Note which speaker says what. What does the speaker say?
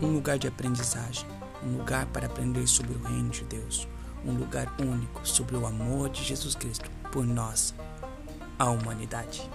Speaker 1: um lugar de aprendizagem, um lugar para aprender sobre o reino de Deus, um lugar único sobre o amor de Jesus Cristo por nós, a humanidade.